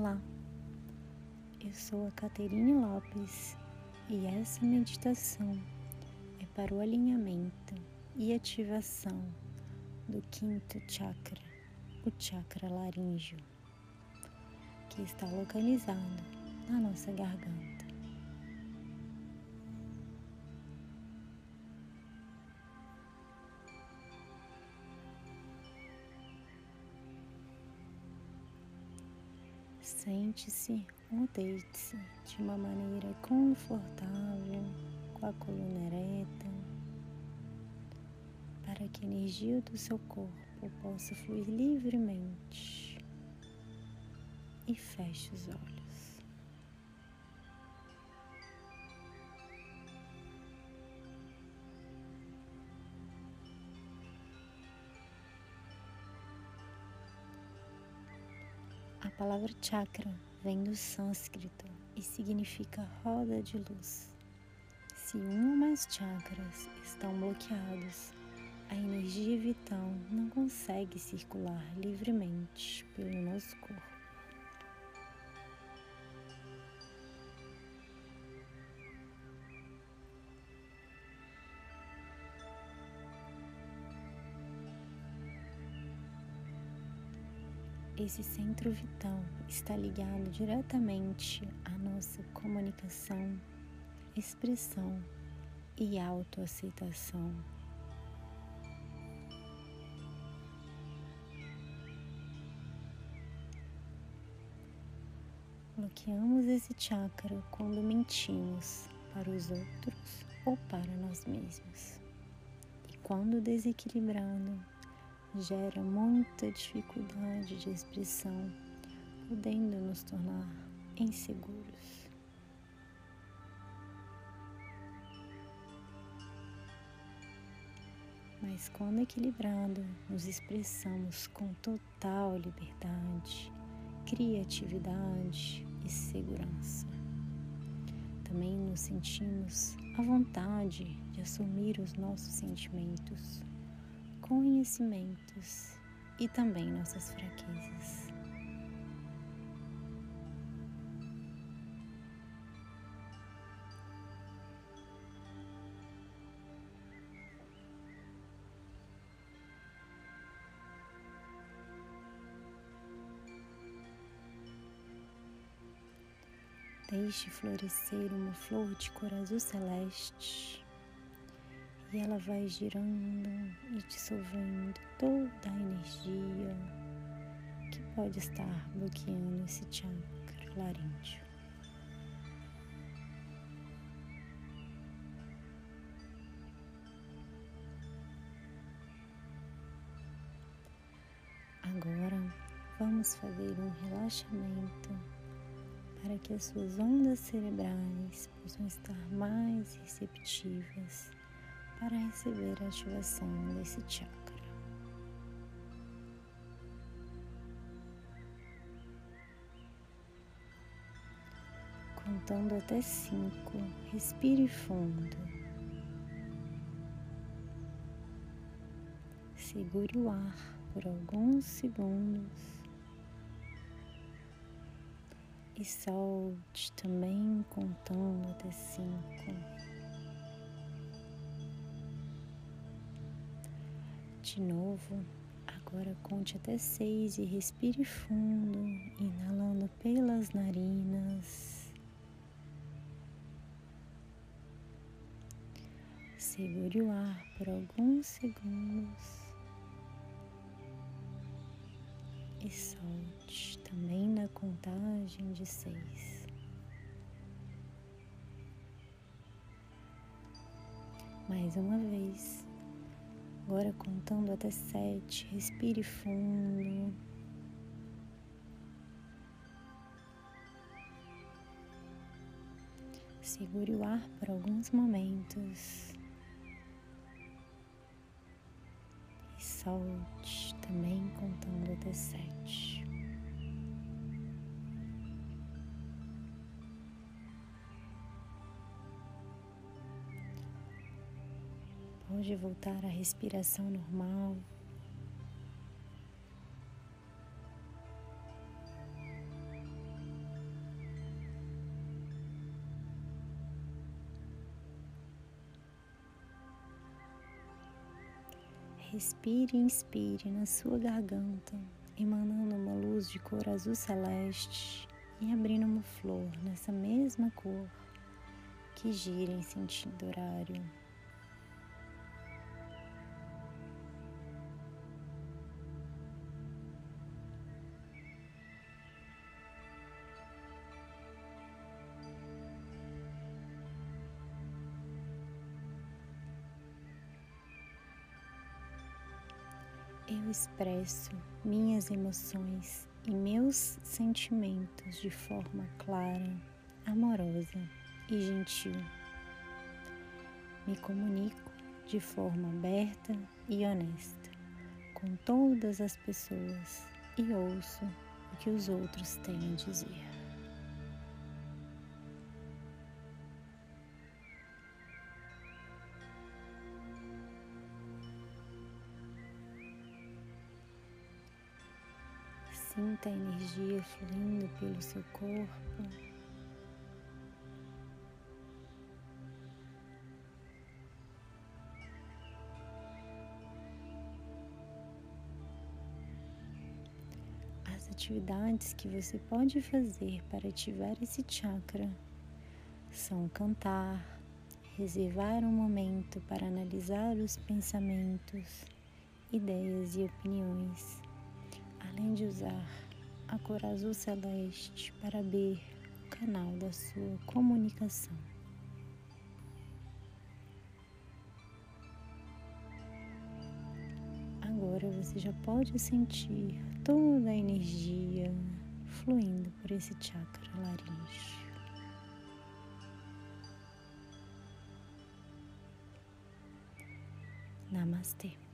Olá, eu sou a Caterine Lopes e essa meditação é para o alinhamento e ativação do quinto chakra, o chakra laríngeo, que está localizado na nossa garganta. Sente-se ou deite-se de uma maneira confortável, com a coluna ereta, para que a energia do seu corpo possa fluir livremente. E feche os olhos. A palavra chakra vem do sânscrito e significa roda de luz. Se um ou mais chakras estão bloqueados, a energia vital não consegue circular livremente pelo nosso corpo. Esse centro vital está ligado diretamente à nossa comunicação, expressão e autoaceitação. Bloqueamos esse chakra quando mentimos para os outros ou para nós mesmos. E quando desequilibrado, gera muita dificuldade de expressão, podendo nos tornar inseguros. Mas quando equilibrado, nos expressamos com total liberdade, criatividade e segurança. Também nos sentimos à vontade de assumir os nossos sentimentos conhecimentos e também nossas fraquezas. Deixe florescer uma flor de cor azul celeste e ela vai girando e dissolvendo toda a energia que pode estar bloqueando esse chakra laríngeo. Agora vamos fazer um relaxamento para que as suas ondas cerebrais possam estar mais receptivas para receber a ativação desse chakra. Contando até cinco, respire fundo. Segure o ar por alguns segundos e solte também contando até cinco. De novo, agora conte até seis e respire fundo, inalando pelas narinas. Segure o ar por alguns segundos e solte também na contagem de seis. Mais uma vez. Agora contando até sete, respire fundo. Segure o ar por alguns momentos. E solte também contando até sete. onde voltar à respiração normal. Respire e inspire na sua garganta, emanando uma luz de cor azul celeste e abrindo uma flor nessa mesma cor que gira em sentido horário. Eu expresso minhas emoções e meus sentimentos de forma clara, amorosa e gentil. Me comunico de forma aberta e honesta com todas as pessoas e ouço o que os outros têm a dizer. Sinta a energia fluindo pelo seu corpo. As atividades que você pode fazer para ativar esse chakra são cantar, reservar um momento para analisar os pensamentos, ideias e opiniões além de usar a cor azul celeste para abrir o canal da sua comunicação. Agora você já pode sentir toda a energia fluindo por esse chakra laríngeo. Namastê.